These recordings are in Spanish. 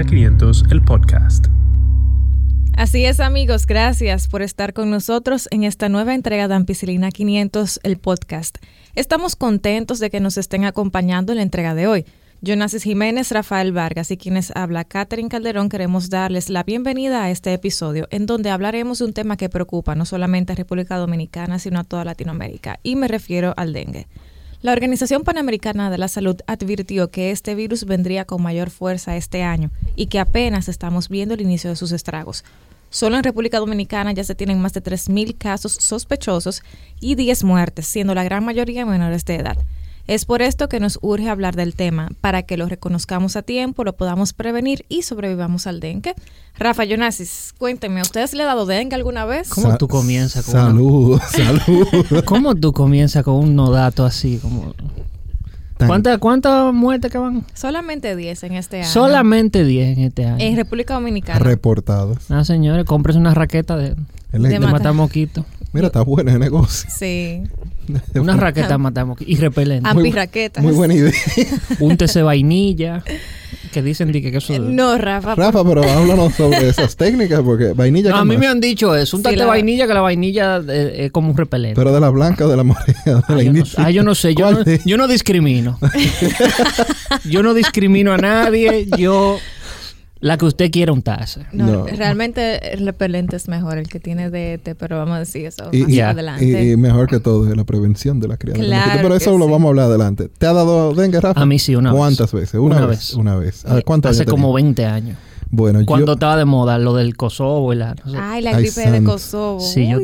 Ampicilina 500, el podcast. Así es amigos, gracias por estar con nosotros en esta nueva entrega de Ampicilina 500, el podcast. Estamos contentos de que nos estén acompañando en la entrega de hoy. Jonasis Jiménez, Rafael Vargas y quienes habla Catherine Calderón queremos darles la bienvenida a este episodio en donde hablaremos de un tema que preocupa no solamente a República Dominicana sino a toda Latinoamérica y me refiero al dengue. La Organización Panamericana de la Salud advirtió que este virus vendría con mayor fuerza este año y que apenas estamos viendo el inicio de sus estragos. Solo en República Dominicana ya se tienen más de 3.000 casos sospechosos y 10 muertes, siendo la gran mayoría menores de edad. Es por esto que nos urge hablar del tema, para que lo reconozcamos a tiempo, lo podamos prevenir y sobrevivamos al dengue. Rafa Yonasis, cuénteme, ¿a ustedes le ha dado dengue alguna vez? ¿Cómo tú comienzas con Salud, salud. ¿Cómo tú comienzas con un nodato así? Como... ¿Cuántas cuántas muertes que van? Solamente 10 en este año. Solamente 10 en este año. En República Dominicana. Reportados. Ah, señores, compres una raqueta de, El- De de mosquitos. Mira, está bueno el negocio. Sí. Una raqueta mosquitos. Y repelente. Ampirraquetas. Muy buena idea. Úntese vainilla. Que dicen di que eso... No, Rafa. Rafa, pero háblanos sobre esas técnicas, porque vainilla. No, ¿qué a mí más? me han dicho eso. La- vainilla, que la vainilla eh, es como un repelente. Pero de la blanca o de la morena. De la Ah, yo, no, ah, yo no sé, yo ¿Cuál no, yo no discrimino. yo no discrimino a nadie, yo la que usted quiera untarse. No, No. realmente el repelente es mejor, el que tiene DT, pero vamos a decir eso Y, más y- adelante. y- y mejor que todo es la prevención de la crianza. Claro. Pero eso lo sí. vamos a hablar adelante. ¿Te ha dado dengue, Rafa? A mí sí, una vez. ¿Cuántas veces? Una, Una vez. vez. Una vez. A ver, ¿Cuántos Hace años como tenía? 20 años. Bueno, Cuando yo, estaba de moda lo del Kosovo y la... no sé. Ay, la Ay, gripe de. Kosovo. Sí, yo-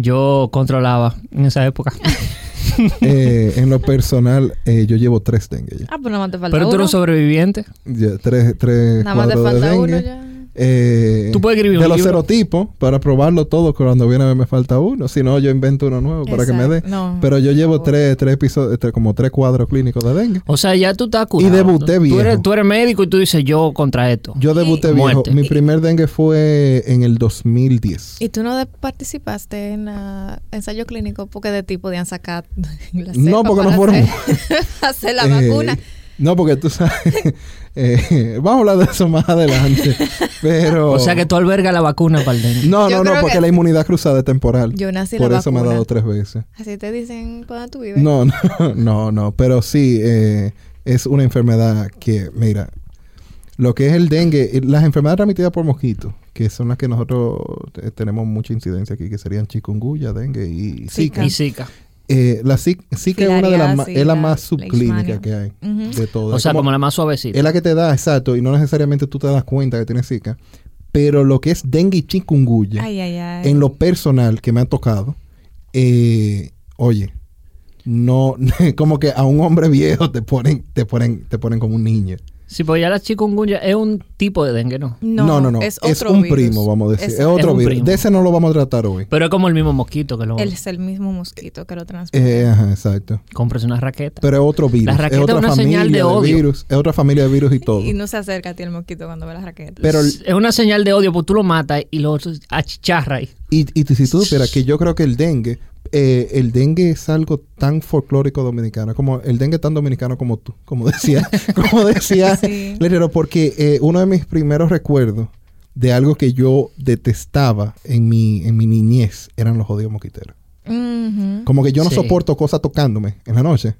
Yo controlaba en esa época. eh, en lo personal, eh, yo llevo tres dengue ya. Ah, pues nada más te falta Pero tú uno. eres sobreviviente. Ya, tres, tres Nada más te cuadros de falta uno ya. Eh, Tú puedes escribir un de los libro. serotipos para probarlo todo cuando viene a ver me falta uno. Si no, yo invento uno nuevo para que me dé. No, Pero yo llevo tres, tres episodios, tres- como tres cuadros clínicos de dengue. O sea, ya tú estás curado. Y debuté tú eres, tú eres médico y tú dices yo contra esto. Yo debuté Y- viejo. Muerte. Mi primer dengue fue en el 2010. ¿Y tú no participaste en ah, ensayo clínico porque de ti podían sacar la No, porque no fueron- hacer, hacer la Eh, vacuna? No, porque tú sabes. eh, vamos a hablar de eso más adelante. Pero. O sea que tú albergas la vacuna para el dengue. No, Yo no, no, porque que- la inmunidad cruzada es temporal. Yo nací Por la eso me ha dado tres veces. Así te dicen, ¿por dónde tú vives? No, no, no, no. Pero sí, eh, es una enfermedad que, mira, lo que es el dengue, eh, las enfermedades transmitidas por mosquitos, que son las que nosotros eh, tenemos mucha incidencia aquí, que serían chikungunya, dengue y zika. Y Zika. Eh, la Zika es una de las más, es la más subclínica que hay Ujú. de todo. O sea, como- como la más suavecita. es la que te da, exacto, y no necesariamente tú te das cuenta que tienes Zika. Pero lo que es dengue y chikungunya, Ay, ay, ay. en lo personal que me ha tocado, eh, oye, no, como que a un hombre viejo te ponen, te ponen, te ponen como un niño. Sí, porque ya la chikungunya es un tipo de dengue, ¿no? No, no, no. Es, Es, otro un virus. primo, vamos a decir. Es, Es- otro Es virus. primo. De ese no lo vamos a tratar hoy. Pero es como el mismo mosquito que lo... Él es el mismo mosquito que lo transmite. Eh, ajá, exacto. Compres una raqueta. Pero es otro virus. La es raqueta otra es una familia señal de odio. virus. Es otra familia de virus y todo. y no se acerca a ti el mosquito cuando ve las raquetas. Pero, es una señal de odio porque tú lo matas y lo achicharras ahí. y, y si tú supieras que yo creo que el dengue, eh, el dengue es algo tan folclórico dominicano, como el dengue tan dominicano como tú, como decía, como decía Sí. Lerero, porque eh, uno de mis primeros recuerdos de algo que yo detestaba en mi, en mi niñez eran los jodidos mosquiteros. Ujú. Como que yo no Sí. soporto cosas tocándome en la noche.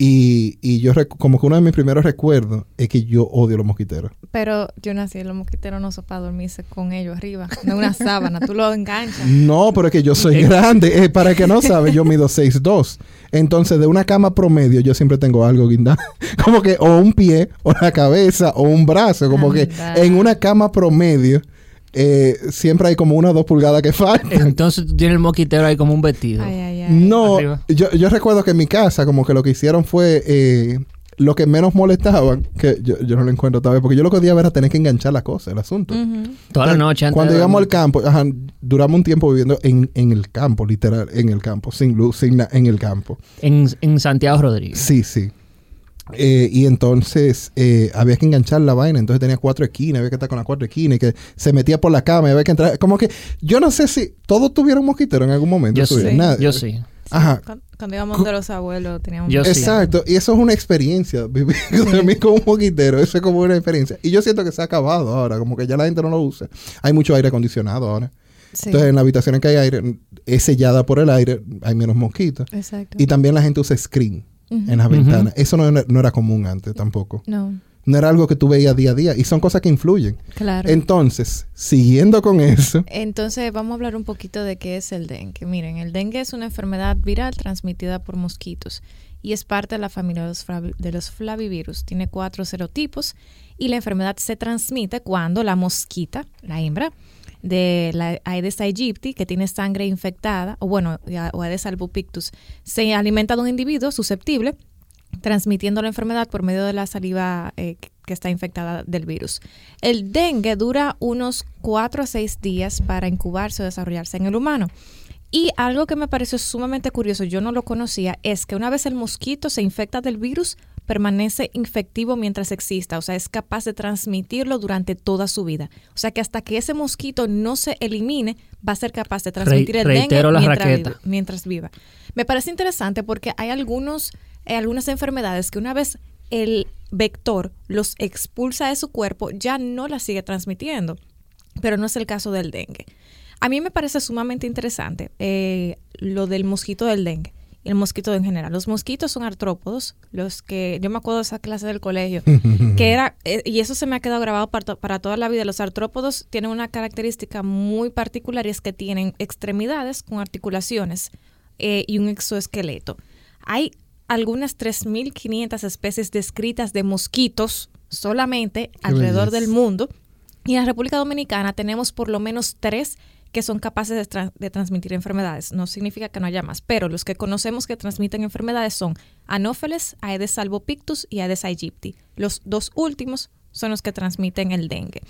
Y, y yo, como que uno de mis primeros recuerdos es que yo odio los mosquiteros. Pero yo nací en los mosquiteros no son para dormirse con ellos arriba. No una sábana, tú lo enganchas. No, pero es que yo soy grande. Eh, para que no sabe, yo mido 6'2". Entonces, de una cama promedio, yo siempre tengo algo guindado. Como que o un pie, o la cabeza, o un brazo. Como que en una cama promedio, eh, siempre hay como una o dos pulgadas que faltan. Entonces tú tienes el mosquitero ahí como un vestido. Ay, ay, ay. No, yo, yo recuerdo que en mi casa, como que lo que hicieron fue eh, lo que menos molestaban, que yo, yo no lo encuentro todavía, porque yo lo que odiaba era tener que enganchar la cosa, el asunto. Ujú. Toda la noche antes Cuando llegamos al campo, ajá, duramos un tiempo viviendo en, en el campo, literal, en el campo, sin luz, sin na- en el campo. En, en Santiago Rodríguez. Sí, sí. Eh, y entonces eh, había que enganchar la vaina, entonces tenía cuatro esquinas, había que estar con las cuatro esquinas y que se metía por la cama y había que entrar. Como que yo no sé si todos tuvieron mosquitero en algún momento. Yo sí. Nada. Yo sí. Ajá. Cuando, cuando íbamos de los abuelos teníamos... Yo sí. Exacto, y eso es una experiencia. Vivir dormir como un moquitero, eso es como una experiencia. Y yo siento que se ha acabado ahora, como que ya la gente no lo usa. Hay mucho aire acondicionado ahora. Sí, Entonces, en la habitación en que hay aire, es sellada por el aire, hay menos mosquitos. exacto. Y también la gente usa screen En las ventanas. Eso no, era- no era común antes tampoco. No, No era algo que tú veías día a día. Y son cosas que influyen. claro. Entonces, siguiendo con eso, Entonces vamos a hablar un poquito de qué es el dengue. Miren, el dengue es una enfermedad viral transmitida por mosquitos y es parte de la familia de los, de los flavivirus. Tiene cuatro serotipos y la enfermedad se transmite cuando la mosquita, la hembra, de la Aedes aegypti, que tiene sangre infectada, o bueno, o Aedes albopictus, se alimenta de un individuo susceptible transmitiendo la enfermedad por medio de la saliva eh, que está infectada del virus. El dengue dura unos 4 a 6 días para incubarse o desarrollarse en el humano. Y algo que me pareció sumamente curioso, yo no lo conocía, es que una vez el mosquito se infecta del virus, permanece infectivo mientras exista, o sea, es capaz de transmitirlo durante toda su vida. O sea, que hasta que ese mosquito no se elimine, va a ser capaz de transmitir el dengue la mientras viva- mientras viva. Me parece interesante porque hay algunos, eh, algunas enfermedades que una vez el vector los expulsa de su cuerpo, ya no las sigue transmitiendo. Pero no es el caso del dengue. A mí me parece sumamente interesante eh, lo del mosquito del dengue el mosquito en general. Los mosquitos son artrópodos, los que yo me acuerdo de esa clase del colegio, que era, eh, y eso se me ha quedado grabado para, para toda la vida. Los artrópodos tienen una característica muy particular y es que tienen extremidades con articulaciones eh, y un exoesqueleto. Hay algunas 3.500 especies descritas de mosquitos solamente alrededor belleza. del mundo. Y en la República Dominicana tenemos por lo menos tres que son capaces de, tra- de transmitir enfermedades. No significa que no haya más, pero los que conocemos que transmiten enfermedades son Anopheles, Aedes albopictus y Aedes aegypti. Los dos últimos son los que transmiten el dengue.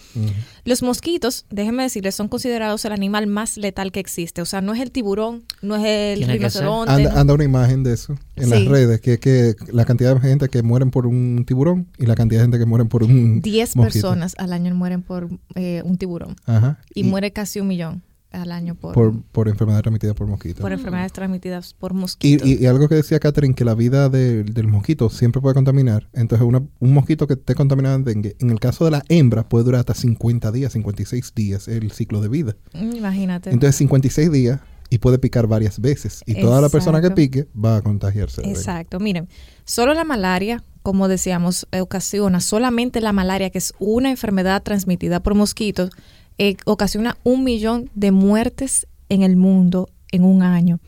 Los mosquitos, déjenme decirles, son considerados el animal más letal que existe. O sea, no es el tiburón, no es el rinoceronte. anda, no- anda una imagen de eso en las redes, que es que la cantidad de gente que mueren por un tiburón y la cantidad de gente que mueren por un 10 mosquito. personas al año mueren por eh, un tiburón Ajá. y, muere casi un millón al año por, por, por enfermedad transmitida por mosquitos. por enfermedades transmitidas por Y, mosquitos. y- y algo que decía Catherine, que la vida de- del mosquito siempre puede contaminar. Entonces, una- un mosquito que esté contaminado en dengue, en el caso de la hembra, puede durar hasta 50 días, 56 días el ciclo de vida. Mm, Imagínate. Entonces, 56 días y puede picar varias veces. Y toda la persona que pique va a contagiarse. Exacto. Miren, solo la malaria, como decíamos, ocasiona, solamente la malaria, que es una enfermedad transmitida por mosquitos, eh, ocasiona un millón de muertes en el mundo en un año.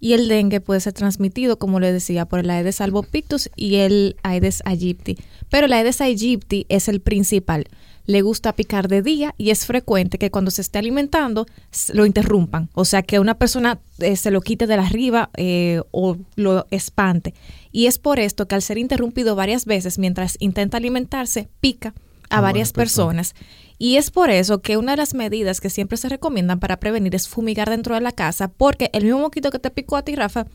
Y el dengue puede ser transmitido, como les decía, por el Aedes albopictus y el Aedes aegypti. Pero el Aedes aegypti es el principal. Le gusta picar de día y es frecuente que cuando se esté alimentando lo interrumpan. O sea, que una persona eh, se lo quite de la arriba eh, o lo espante. Y es por esto que al ser interrumpido varias veces mientras intenta alimentarse, pica a A varias varias personas. personas. Y es por eso que una de las medidas que siempre se recomiendan para prevenir es fumigar dentro de la casa, porque el mismo mosquito que te picó a ti, Rafa,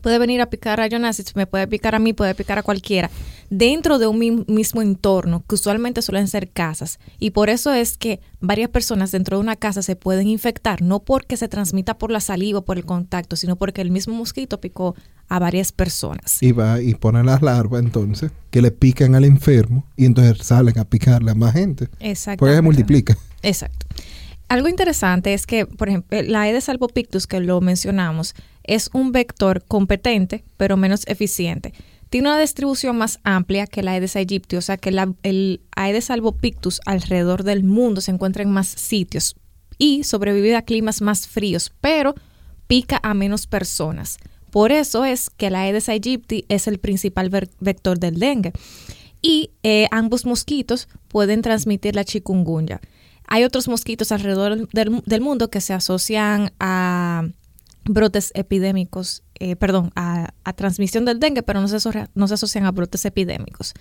puede venir a picar a Jonas, me puede picar a mí, puede picar a cualquiera, dentro de un mi- mismo entorno, que usualmente suelen ser casas. Y por eso es que varias personas dentro de una casa se pueden infectar, no porque se transmita por la saliva o por el contacto, sino porque el mismo mosquito picó a varias personas. Y va y pone las larvas entonces, que le pican al enfermo y entonces salen a picarle a más gente. Exacto. Porque se multiplica. Exacto. Algo interesante es que, por ejemplo, la Aedes albopictus, que lo mencionamos, es un vector competente, pero menos eficiente. Tiene una distribución más amplia que la Aedes aegypti, o sea que el Aedes albopictus alrededor del mundo se encuentra en más sitios y sobrevive a climas más fríos, pero pica a menos personas. Por eso es que la Aedes aegypti es el principal vector del dengue. Y eh, ambos mosquitos pueden transmitir la chikungunya. Hay otros mosquitos alrededor del mundo que se asocian a brotes epidémicos, eh, perdón, a, transmisión del dengue, pero no se, asocian a brotes epidémicos.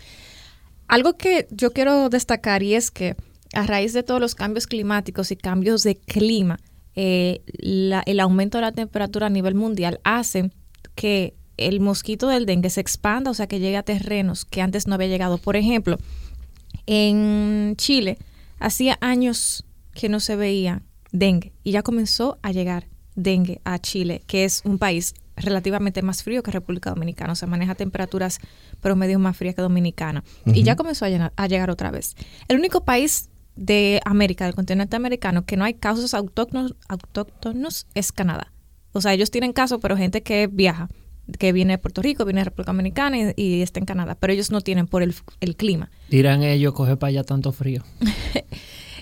Algo que yo quiero destacar y es que a raíz de todos los cambios climáticos y cambios de clima, eh, el aumento de la temperatura a nivel mundial hace que el mosquito del dengue se expanda, o sea, que llegue a terrenos que antes no había llegado. Por ejemplo, en Chile hacía años que no se veía dengue y ya comenzó a llegar dengue a Chile, que es un país relativamente más frío que República Dominicana, o sea, maneja temperaturas promedio más frías que Dominicana. Y ya comenzó a, llenar- a llegar otra vez. El único país de América, del continente americano, que no hay casos autóctonos, autóctonos es Canadá. O sea, ellos tienen casos, pero gente que viaja, que viene de Puerto Rico, viene de República Dominicana y, y está en Canadá, pero ellos no tienen por el, el clima. Dirán ellos, coge para allá tanto frío.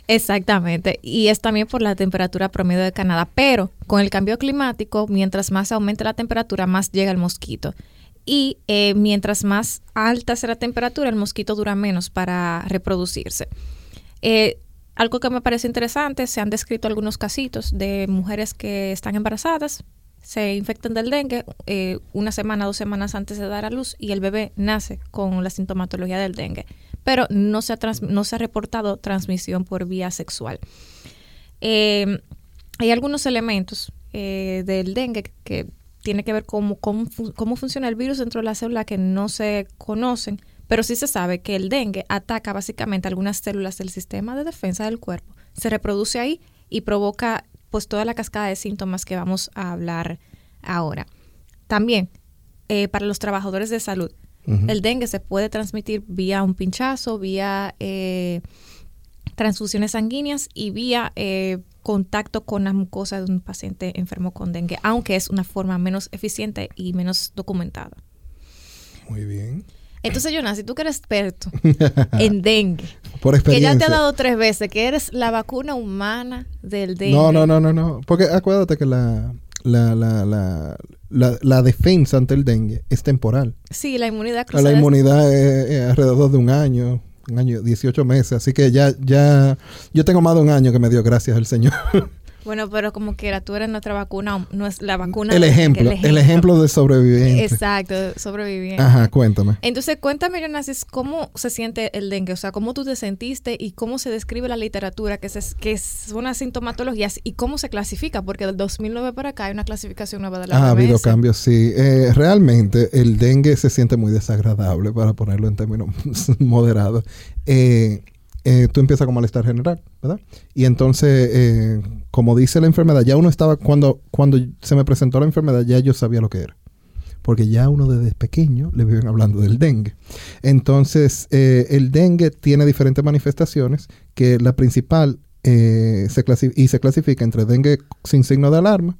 Exactamente, y es también por la temperatura promedio de Canadá, pero con el cambio climático, mientras más aumente la temperatura, más llega el mosquito. Y eh, mientras más alta sea la temperatura, el mosquito dura menos para reproducirse. Eh, algo que me parece interesante, se han descrito algunos casitos de mujeres que están embarazadas, se infectan del dengue eh, una semana, dos semanas antes de dar a luz y el bebé nace con la sintomatología del dengue, pero no se ha, trans- no se ha reportado transmisión por vía sexual. Eh, hay algunos elementos eh, del dengue que tiene que ver cómo, cómo funciona el virus dentro de la célula que no se conocen, pero sí se sabe que el dengue ataca básicamente algunas células del sistema de defensa del cuerpo, se reproduce ahí y provoca pues toda la cascada de síntomas que vamos a hablar ahora. También, eh, para los trabajadores de salud, El dengue se puede transmitir vía un pinchazo, vía eh, transfusiones sanguíneas y vía eh, contacto con la mucosa de un paciente enfermo con dengue, aunque es una forma menos eficiente y menos documentada. Muy bien. Entonces, Jonas, si tú que eres experto en dengue, Por que ya te ha dado tres veces, que eres la vacuna humana del dengue. No, no, no, no, no. Porque acuérdate que la, la, la, la, la, la defensa ante el dengue es temporal. Sí, la inmunidad La cruzada. es- inmunidad es, es alrededor de un año, un año, 18 meses. Así que ya, ya, yo tengo más de un año que me dio gracias al Señor. Bueno, pero como quiera, tú eres nuestra vacuna, no es la vacuna. el ejemplo, el ejemplo de sobreviviente. Exacto, sobreviviente. Ajá, cuéntame. Entonces, cuéntame, Jonas, ¿cómo se siente el dengue? O sea, ¿cómo tú te sentiste y cómo se describe la literatura, que, se, que son las sintomatologías y cómo se clasifica? Porque del 2009 para acá hay una clasificación nueva de la Ah, ha habido cambios, sí. Eh, realmente el dengue se siente muy desagradable, para ponerlo en términos moderados. Eh, eh, tú empiezas con malestar general, ¿verdad? Y entonces, eh, como dice la enfermedad, ya uno estaba, cuando, cuando se me presentó la enfermedad, ya yo sabía lo que era. Porque ya uno desde pequeño le viven hablando del dengue. Entonces, eh, el dengue tiene diferentes manifestaciones, que la principal se clasifica entre dengue sin signo de alarma.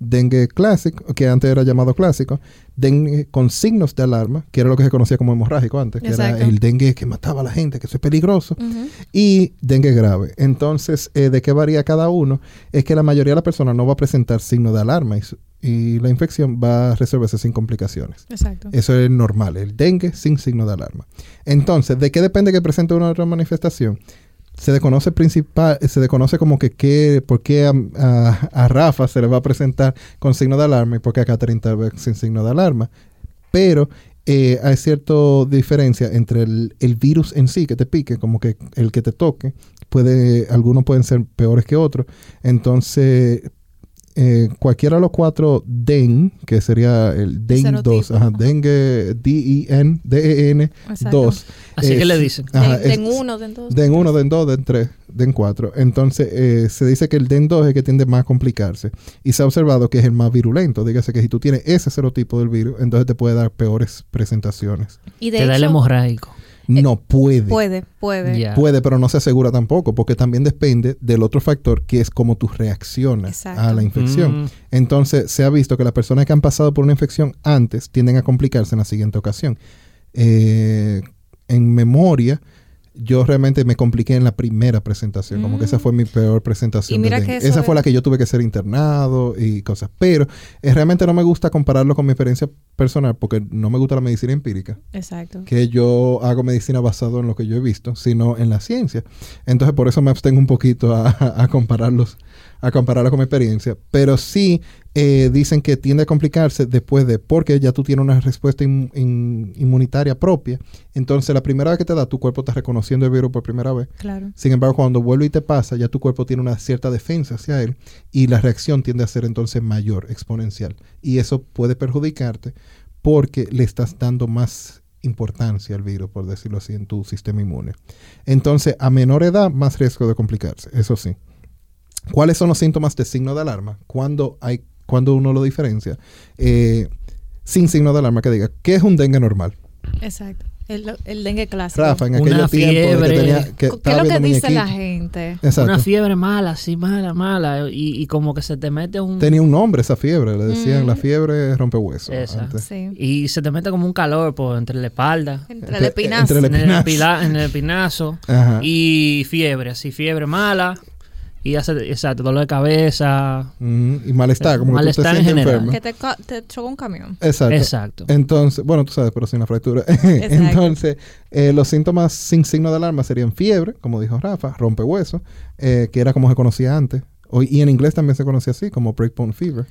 Dengue clásico, que antes era llamado clásico, dengue con signos de alarma, que era lo que se conocía como hemorrágico antes, que Exacto. era el dengue que mataba a la gente, que eso es peligroso, y dengue grave. Entonces, eh, ¿de qué varía cada uno? Es que la mayoría de las personas no va a presentar signo de alarma y la infección va a resolverse sin complicaciones. Exacto. Eso es normal, el dengue sin signo de alarma. Entonces, ¿de qué depende que presente una otra manifestación? Se desconoce principal, se desconoce como que qué, por qué a, a- Rafa se le va a presentar con signo de alarma y por qué a Catherine tal sin signo de alarma. Pero eh, hay cierta diferencia entre el, el virus en sí que te pique, como que el que te toque, puede, algunos pueden ser peores que otros. Entonces, eh, cualquiera de los cuatro DEN, que sería el DEN Serotipo. 2, ajá, dengue, D-E-N, D-E-N Exacto. 2. Así que le dicen. Ajá, Den, es- den uno, den dos. Den 1, Den 2, Den 3, Den 4. Entonces, eh, se dice que el Den 2 es el que tiende más a complicarse. Y se ha observado que es el más virulento. Dígase que si tú tienes ese serotipo del virus, entonces te puede dar peores presentaciones. Y de Te da el hecho, hemorrágico. No puede. puede, puede. Puede, pero no se asegura tampoco, porque también depende del otro factor que es cómo tú reaccionas Exacto. a la infección. Mm. Entonces, se ha visto que las personas que han pasado por una infección antes tienden a complicarse en la siguiente ocasión. Eh, en memoria, yo realmente me compliqué en la primera presentación, como que esa Mm. fue mi peor presentación. Y mira que esa fue la que yo tuve que ser internado y cosas. Pero eh, realmente no me gusta compararlo con mi experiencia personal porque no me gusta la medicina empírica Exacto. que yo hago medicina basado en lo que yo he visto, sino en la ciencia. Entonces, por eso me abstengo un poquito a, a compararlos, a compararlo con mi experiencia. Pero sí eh, dicen que tiende a complicarse después de, porque ya tú tienes una respuesta in- in- inmunitaria propia. Entonces, la primera vez que te da, tu cuerpo está reconociendo el virus por primera vez. Claro. Sin embargo, cuando vuelve y te pasa, ya tu cuerpo tiene una cierta defensa hacia él y la reacción tiende a ser entonces mayor, exponencial. Y eso puede perjudicarte porque le estás dando más importancia al virus, por decirlo así, en tu sistema inmune. Entonces, a menor edad, más riesgo de complicarse, eso sí. ¿Cuáles son los síntomas de signo de alarma? Cuando hay cuando uno lo diferencia, eh, sin signo de alarma que diga, ¿qué es un dengue normal? Exacto. El, el dengue clásico. Rafa, en de que fiebre. tenía que ¿Qué es lo que dice la gente? Exacto. Una fiebre mala, así mala, mala. Y, y como que se te mete un... Tenía un nombre esa fiebre, le decían Mm. la fiebre rompehueso. Antes. Sí. Y se te mete como un calor por entre la espalda, Entre el espinazo. entre el en el, espinazo. pila- en el espinazo. Ajá. Y fiebre, así, fiebre mala. Y hace, exacto, dolor de cabeza. Mm, y malestar, como que tú te Malestar en sientes general. enfermo. Que te, chocó un camión. Exacto. Exacto. Entonces, bueno, tú sabes, pero sin la fractura. Entonces, eh, los síntomas sin signo de alarma serían fiebre, como dijo Rafa, rompehuesos, eh, que era como se conocía antes. Y en inglés también se conocía así, como breakbone fever.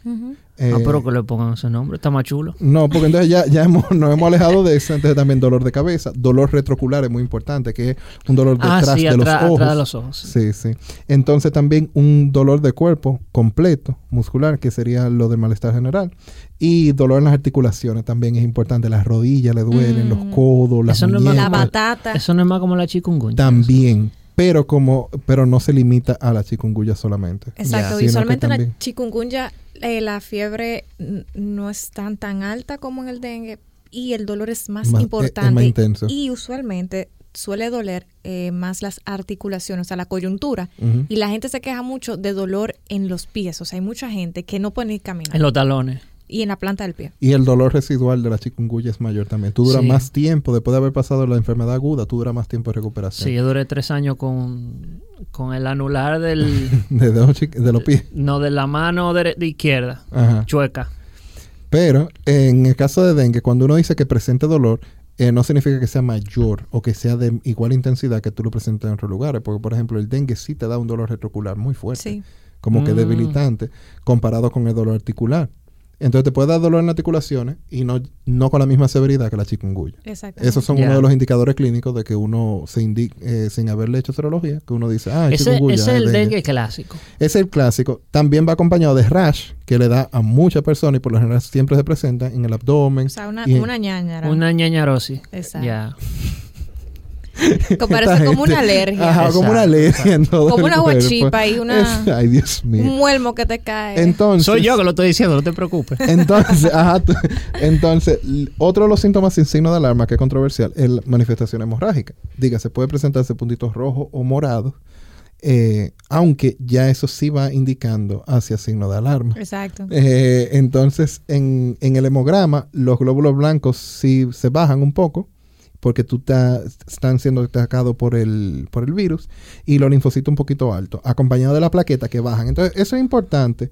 Eh, ah, pero que le pongan ese nombre, está más chulo. No, porque entonces ya, ya hemos, nos hemos alejado de eso. Entonces también dolor de cabeza. Dolor retrocular es muy importante, que es un dolor Ah, detrás sí, de los ojos. atrás de los ojos. Sí, sí. Entonces también un dolor de cuerpo completo, muscular, que sería lo del malestar general. Y dolor en las articulaciones también es importante. Las rodillas le duelen, Mm. los codos, las Eso no es más La muñecas. batata. Eso no es más como la chikungunya. También. Pero como, pero no se limita a la chikungunya solamente. Exacto. Sino Visualmente que la también- chikungunya, eh, la fiebre no es tan tan alta como en el dengue y el dolor es más Más- es- es importante. más intenso. Y usualmente suele doler eh, más las articulaciones, o sea, la coyuntura. Y la gente se queja mucho de dolor en los pies. O sea, hay mucha gente que no puede ni caminar. En los talones. Y en la planta del pie. Y el dolor residual de la chikungunya es mayor también. Tú duras Sí. más tiempo, después de haber pasado la enfermedad aguda, tú duras más tiempo de recuperación. Sí, yo duré tres años con, con el anular del... De, los chi- de los pies. no, de la mano de izquierda. Ajá. Chueca. Pero en el caso de dengue, cuando uno dice que presente dolor, eh, no significa que sea mayor o que sea de igual intensidad que tú lo presentes en otros lugares. Porque, por ejemplo, el dengue sí te da un dolor retrocular muy fuerte, Sí. como que Mm. debilitante, comparado con el dolor articular. Entonces te puede dar dolor en articulaciones y no, no con la misma severidad que la chikungunya. Exacto. Esos son uno de los indicadores clínicos de que uno se indica, eh, sin haberle hecho serología, que uno dice, ah, es Ese, chikungunya, ese es el dengue. dengue clásico. Es el clásico. También va acompañado de rash, que le da a muchas personas y por lo general siempre se presenta en el abdomen. O sea, una, y una ñañara. Una ñañarosis. Exacto. Ya. Que parece como una alergia. Ajá, como una alergia en todo Como el una guachipa y una- Es- ay, Dios mío. Un muelmo que te cae. Entonces, Soy yo que lo estoy diciendo, no te preocupes. Entonces, ajá, entonces, otro de los síntomas sin signo de alarma que es controversial es la manifestación hemorrágica. Diga, se puede presentarse puntitos rojos o morados, eh, aunque ya eso sí va indicando hacia signo de alarma. Exacto. Eh, entonces, en, en el hemograma, los glóbulos blancos sí se bajan un poco porque tú ta- están siendo atacados por el, por el virus y los linfocitos un poquito altos, acompañado de la plaqueta que bajan. Entonces, eso es importante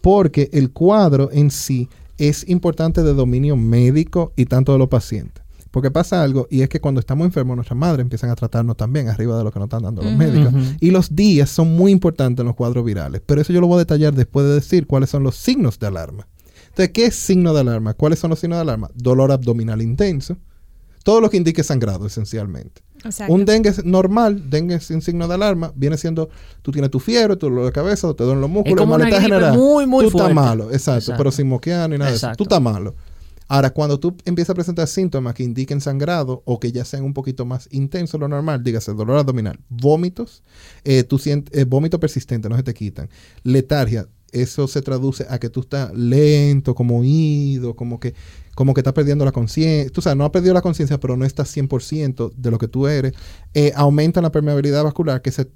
porque el cuadro en sí es importante de dominio médico y tanto de los pacientes. Porque pasa algo y es que cuando estamos enfermos, nuestras madres empiezan a tratarnos también arriba de lo que nos están dando los médicos. Y los días son muy importantes en los cuadros virales. Pero eso yo lo voy a detallar después de decir cuáles son los signos de alarma. Entonces, ¿qué es signo de alarma? ¿Cuáles son los signos de alarma? Dolor abdominal intenso. Todo lo que indique sangrado, esencialmente. Exacto. Un dengue normal, dengue sin signo de alarma, viene siendo, tú tienes tu fiebre, tu dolor de cabeza, o te duelen los músculos, como una malestar gripe general. muy, muy tú fuerte. estás malo, exacto, Exacto. pero sin moquear ni nada de eso. Tú estás malo. Ahora, cuando tú empiezas a presentar síntomas que indiquen sangrado o que ya sean un poquito más intensos de lo normal, dígase dolor abdominal, vómitos, eh, tú sientes, eh, vómito persistente, no se te quitan, letargia, eso se traduce a que tú estás lento, como oído, como que, como que estás perdiendo la conciencia. Tú sabes, no has perdido la conciencia, pero no estás 100% de lo que tú eres. Eh, aumenta la permeabilidad vascular que se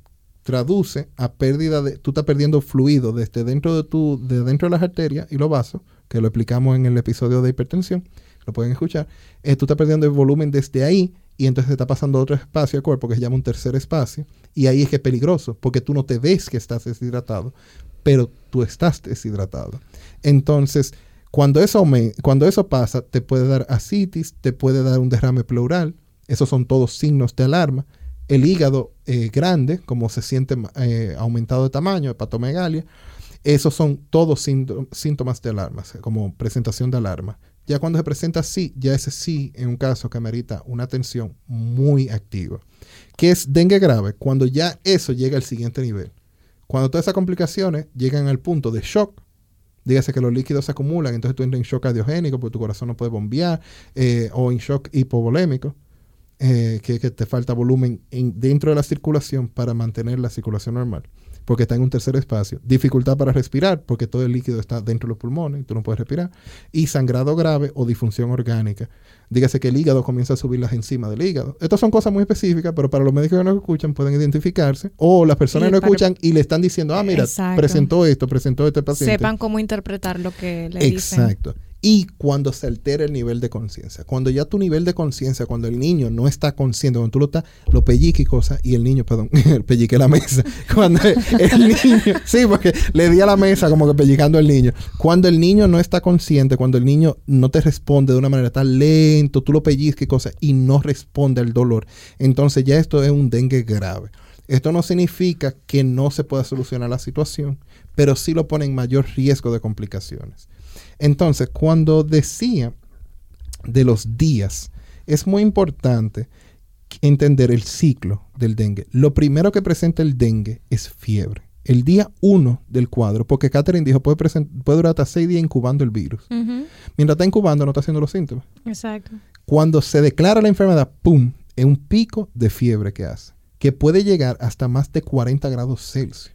traduce a pérdida de, tú estás perdiendo fluido desde dentro de tu, de dentro de las arterias y los vasos, que lo explicamos en el episodio de hipertensión, lo pueden escuchar, eh, tú estás perdiendo el volumen desde ahí y entonces está pasando otro espacio del cuerpo que se llama un tercer espacio y ahí es que es peligroso porque tú no te ves que estás deshidratado, pero tú estás deshidratado. Entonces, cuando eso, cuando eso pasa, te puede dar asitis, te puede dar un derrame pleural, esos son todos signos de alarma. El hígado eh, grande, como se siente eh, aumentado de tamaño, hepatomegalia, esos son todos síntom- síntomas de alarma, como presentación de alarma. Ya cuando se presenta así, ya ese sí es un caso que merita una atención muy activa. ¿Qué es dengue grave? Cuando ya eso llega al siguiente nivel. Cuando todas esas complicaciones llegan al punto de shock, dígase que los líquidos se acumulan, entonces tú entras en shock cardiogénico porque tu corazón no puede bombear, eh, o en shock hipovolémico, eh, que, te falta volumen en- dentro de la circulación para mantener la circulación normal. Porque está en un tercer espacio. Dificultad para respirar, porque todo el líquido está dentro de los pulmones y tú no puedes respirar. Y sangrado grave o disfunción orgánica. Dígase que el hígado comienza a subir las enzimas del hígado. Estas son cosas muy específicas, pero para los médicos que no escuchan pueden identificarse. O las personas que no escuchan y le están diciendo, ah, mira, Exacto. presentó esto, presentó este paciente. Sepan cómo interpretar lo que le dicen. Exacto. Y cuando se altera el nivel de conciencia. Cuando ya tu nivel de conciencia, cuando el niño no está consciente, cuando tú lo estás, lo pellique y cosas, y el niño, perdón, pellique la mesa. Cuando el niño, sí, porque le di a la mesa como que pellicando al niño. Cuando el niño no está consciente, cuando el niño no te responde de una manera tan lento, tú lo pellizcas y cosas, y no responde al dolor, entonces ya esto es un dengue grave. Esto no significa que no se pueda solucionar la situación, pero sí lo pone en mayor riesgo de complicaciones. Entonces, cuando decía de los días, es muy importante entender el ciclo del dengue. Lo primero que presenta el dengue es fiebre. El día 1 del cuadro, porque Catherine dijo, puede, puede durar hasta 6 días incubando el virus. Mientras está incubando, no está haciendo los síntomas. Exacto. Cuando se declara la enfermedad, ¡pum! Es un pico de fiebre que hace, que puede llegar hasta más de 40 grados Celsius.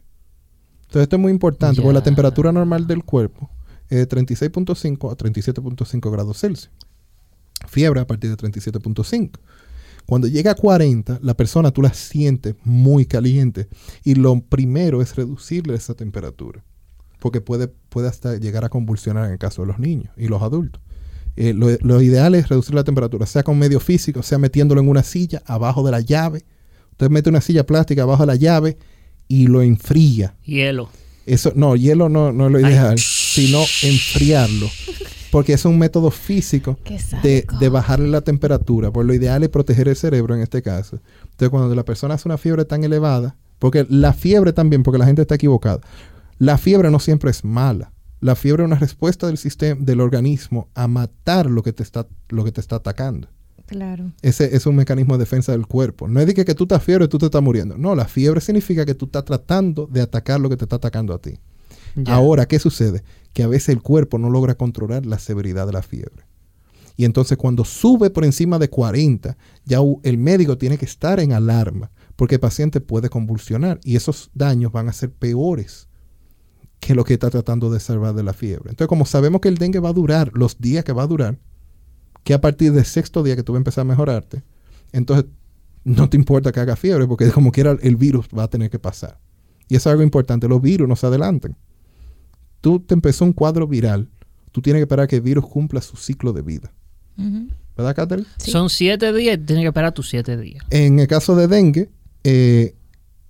Entonces esto es muy importante, porque la temperatura normal del cuerpo de 36.5 a 37.5 grados Celsius. Fiebre a partir de 37.5. Cuando llega a 40, la persona tú la sientes muy caliente y lo primero es reducirle esa temperatura, porque puede, puede hasta llegar a convulsionar en el caso de los niños y los adultos. Eh, lo, lo ideal es reducir la temperatura, sea con medio físico, sea metiéndolo en una silla abajo de la llave. Usted mete una silla plástica abajo de la llave y lo enfría. Hielo. Eso, no, hielo no, no es lo Ay. ideal, sino enfriarlo. Porque es un método físico de, de bajarle la temperatura. Pues lo ideal es proteger el cerebro en este caso. Entonces, cuando la persona hace una fiebre tan elevada, porque la fiebre también, porque la gente está equivocada, la fiebre no siempre es mala. La fiebre es una respuesta del sistema, del organismo a matar lo que te está, lo que te está atacando. Claro. Ese es un mecanismo de defensa del cuerpo. No es de que, que tú estás fiebre y tú te estás muriendo. No, la fiebre significa que tú estás tratando de atacar lo que te está atacando a ti. Ya. Ahora, ¿qué sucede? Que a veces el cuerpo no logra controlar la severidad de la fiebre. Y entonces cuando sube por encima de 40, ya el médico tiene que estar en alarma, porque el paciente puede convulsionar y esos daños van a ser peores que lo que está tratando de salvar de la fiebre. Entonces, como sabemos que el dengue va a durar los días que va a durar, que a partir del sexto día que tú vas a empezar a mejorarte, entonces no te importa que haga fiebre, porque como quiera el virus va a tener que pasar. Y eso es algo importante, los virus no se adelantan. Tú te empezó un cuadro viral, tú tienes que esperar a que el virus cumpla su ciclo de vida. ¿Verdad, Catherine? Sí. Son siete días y tienes que esperar tus siete días. En el caso de dengue, eh,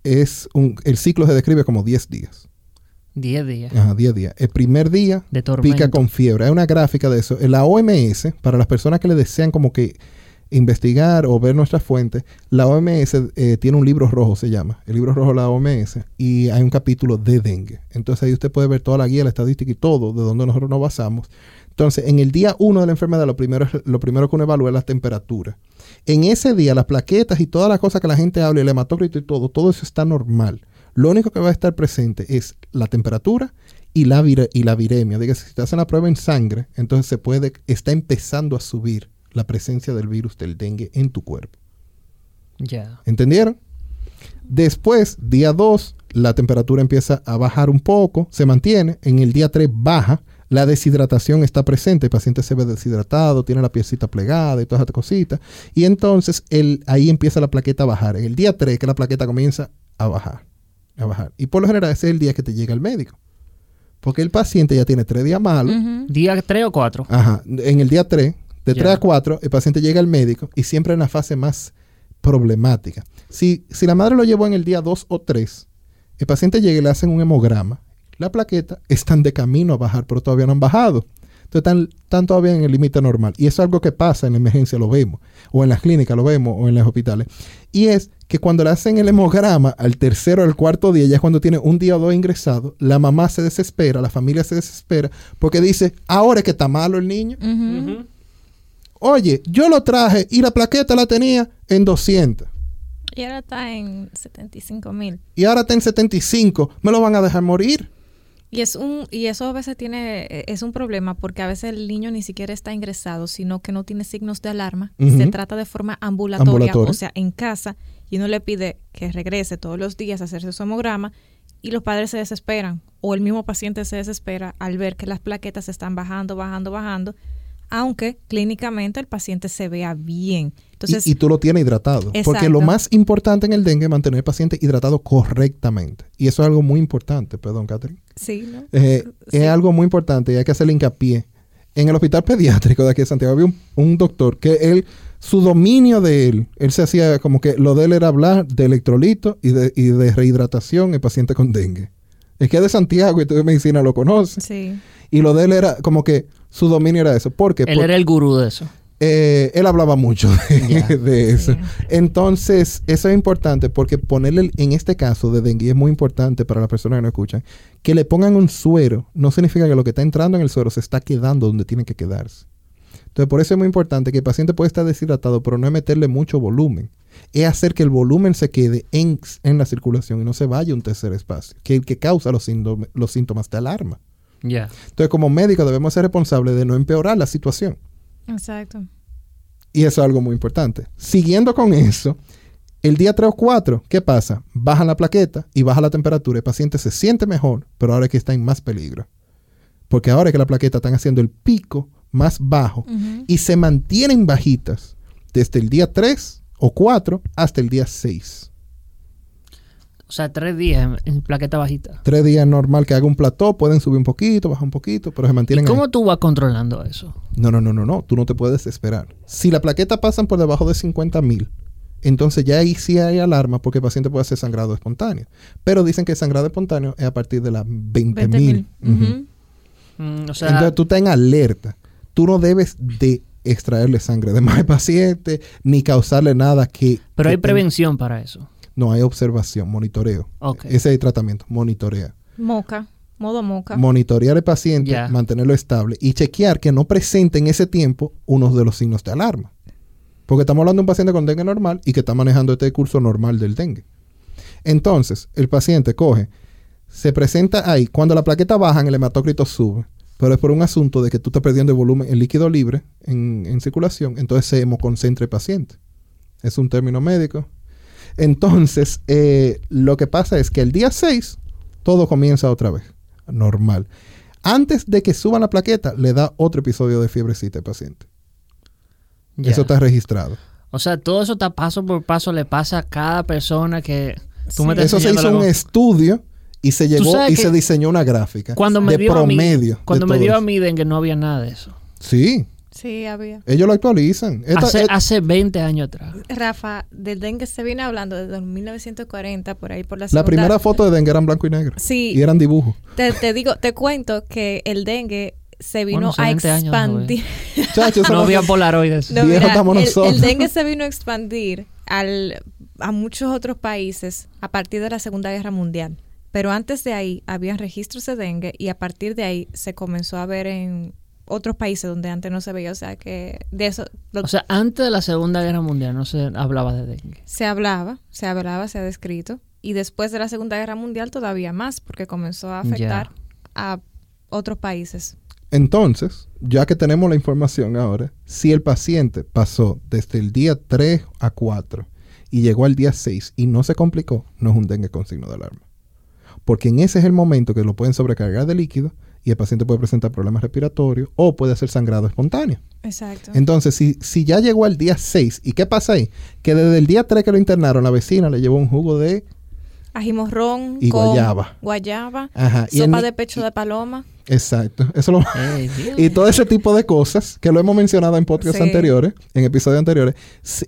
es un, el ciclo se describe como 10 días. Diez días. Ajá, 10 días. El primer día De pica con fiebre. Hay una gráfica de eso. En la OMS, para las personas que le desean como que investigar o ver nuestras fuentes, la OMS eh, tiene un libro rojo, se llama. El libro rojo de la OMS. Y hay un capítulo de dengue. Entonces ahí usted puede ver toda la guía, la estadística y todo de donde nosotros nos basamos. Entonces, en el día uno de la enfermedad, lo primero, lo primero que uno evalúa es la temperatura. En ese día, las plaquetas y todas las cosas que la gente habla, el hematócrito y todo, todo eso está normal. Lo único que va a estar presente es la temperatura y la, vire- y la viremia. Dígase, si te hacen la prueba en sangre, entonces se puede, está empezando a subir la presencia del virus del dengue en tu cuerpo. Ya. ¿Entendieron? Después, día 2, la temperatura empieza a bajar un poco, se mantiene. En el día 3 baja, la deshidratación está presente, el paciente se ve deshidratado, tiene la piecita plegada y todas estas cositas. Y entonces el, ahí empieza la plaqueta a bajar. En el día 3 que la plaqueta comienza a bajar, a bajar. Y por lo general ese es el día que te llega el médico. Porque el paciente ya tiene tres días malos. Día tres o cuatro. Ajá. En el día 3, de Ya. 3 a 4, el paciente llega al médico y siempre en la fase más problemática. Si, si la madre lo llevó en el día 2 o 3, el paciente llega y le hacen un hemograma. La plaqueta están de camino a bajar, pero todavía no han bajado. Entonces están, están todavía en el límite normal. Y eso es algo que pasa en la emergencia, lo vemos. O en las clínicas lo vemos, o en los hospitales. Y es que cuando le hacen el hemograma al tercero o al cuarto día, ya es cuando tiene un día o dos ingresado, la mamá se desespera, la familia se desespera, porque dice, ahora es que está malo el niño. Oye, yo lo traje y la plaqueta la tenía en 200. Y ahora está en 75 mil. Y ahora está en 75. Me lo van a dejar morir. Y es un y eso a veces tiene eh, es un problema porque a veces el niño ni siquiera está ingresado, sino que no tiene signos de alarma. Se trata de forma ambulatoria, Ambulatoria. o sea, en casa y uno le pide que regrese todos los días a hacerse su hemograma y los padres se desesperan o el mismo paciente se desespera al ver que las plaquetas están bajando, bajando, bajando, aunque clínicamente el paciente se vea bien. Entonces, y, y tú lo tienes hidratado. Porque Exacto. lo más importante en el dengue es mantener al paciente hidratado correctamente. Y eso es algo muy importante, perdón, Catherine. sí, ¿no? Eh, Sí. Es algo muy importante y hay que hacerle hincapié. En el hospital pediátrico de aquí de Santiago había un, un doctor que él, su dominio de él, él se hacía como que lo de él era hablar de electrolitos y de, y de rehidratación en paciente con dengue. Es que es de Santiago y tú de medicina lo conoces. Sí. Y lo de él era como que su dominio era eso. ¿Por qué? Él Porque era el gurú de eso. eh, él hablaba mucho de, eso. Entonces, eso es importante porque ponerle, en este caso de dengue, es muy importante para las personas que no escuchan, que le pongan un suero no significa que lo que está entrando en el suero se está quedando donde tiene que quedarse. Entonces, por eso es muy importante que el paciente puede estar deshidratado, pero no es meterle mucho volumen. Es hacer que el volumen se quede en, en la circulación y no se vaya a un tercer espacio, que es el que causa los, síndome- los síntomas de alarma. Ya. Entonces, como médico debemos ser responsables de no empeorar la situación. Exacto. Y eso es algo muy importante. Siguiendo con eso, el día 3 o 4, ¿qué pasa? Baja la plaqueta y baja la temperatura. El paciente se siente mejor, pero ahora es que está en más peligro. Porque ahora es que la plaqueta están haciendo el pico más bajo y se mantienen bajitas desde el día 3 o 4 hasta el día 6. O sea, tres días en, plaqueta bajita. Tres días normal que haga un plató, pueden subir un poquito, bajar un poquito, pero se ¿Y mantienen ahí. cómo tú vas controlando eso? No, no, no, no, no. Tú no te puedes esperar. Si la plaqueta pasan por debajo de 50 mil, entonces ya ahí sí hay alarma porque el paciente puede hacer sangrado espontáneo. Pero dicen que el sangrado espontáneo es a partir de las 20 mil. 20.000. Ujú. Mm, o sea, Entonces tú estás en alerta. Tú no debes de extraerle sangre de más al paciente ni causarle nada que... pero que hay prevención para eso. No, hay observación, monitoreo. Ok. Ese es el tratamiento, monitorea. Moca, modo moca. Monitorear al paciente, mantenerlo estable y chequear que no presente en ese tiempo uno de los signos de alarma. Porque estamos hablando de un paciente con dengue normal y que está manejando este curso normal del dengue. Entonces, el paciente coge, se presenta ahí. Cuando la plaqueta baja, el hematócrito sube. Pero es por un asunto de que tú estás perdiendo el volumen, el líquido libre en, en circulación. Entonces se hemoconcentra el paciente. Es un término médico. Entonces, eh, lo que pasa es que el día 6, todo comienza otra vez. Normal. Antes de que suba la plaqueta, le da otro episodio de fiebrecita al paciente. Ya. Eso está registrado. O sea, todo eso está paso por paso le pasa a cada persona que tú me Sí. estás Eso se hizo un estudio y se llegó y que se diseñó una gráfica Cuando me de dio a mí, promedio. de cuando me dio a mí dengue no había nada de eso. Sí, Sí, había. ellos lo actualizan. Esta- hace, hace 20 años atrás. Rafa, del dengue se viene hablando desde 1940, por ahí por la la segunda- primera foto de dengue eran blanco y negro. Sí. Y eran dibujos. Te, te digo, te cuento que el dengue se vino Bueno, a 20 años, expandir. Chacho, No había polaroides. No, mira, estamos el- nosotros. el dengue se vino a expandir al, a muchos otros países a partir de la Segunda Guerra Mundial. Pero antes de ahí habían registros de dengue y a partir de ahí se comenzó a ver en otros países donde antes no se veía. O sea que de eso lo- O sea, antes de la Segunda Guerra Mundial no se hablaba de dengue. se hablaba, se hablaba, se ha descrito. Y después de la Segunda Guerra Mundial todavía más porque comenzó a afectar a otros países. Entonces, ya que tenemos la información ahora, si el paciente pasó desde el día 3 a 4 y llegó al día 6 y no se complicó, no es un dengue con signo de alarma. Porque en ese es el momento que lo pueden sobrecargar de líquido y el paciente puede presentar problemas respiratorios o puede hacer sangrado espontáneo. Exacto. Entonces, si, si ya llegó al día 6, ¿y qué pasa ahí? Que desde el día 3 que lo internaron, la vecina le llevó un jugo de... Ajimorrón Y con guayaba. guayaba, Ajá, y sopa el- de pecho de paloma. Exacto. Eso lo... Y todo ese tipo de cosas que lo hemos mencionado en podcasts Sí. anteriores, en episodios anteriores.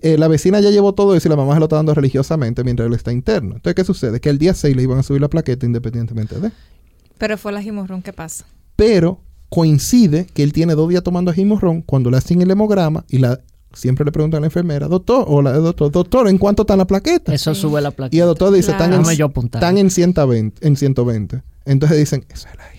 eh, la vecina ya llevó todo eso y la mamá se lo está dando religiosamente mientras él está interno. Entonces, ¿qué sucede? Que el día 6 le iban a subir la plaqueta independientemente de. Pero fue el ajimorrón que pasa. Pero coincide que él tiene dos días tomando ajimorrón cuando le hacen el hemograma y la siempre le preguntan a la enfermera, doctor, o la doctor, doctor, ¿en cuánto está la plaqueta? Eso sube la Y plaqueta. el doctor dice, Claro. están, en, están en 120, en 120. Entonces dicen, eso es ajimorrón.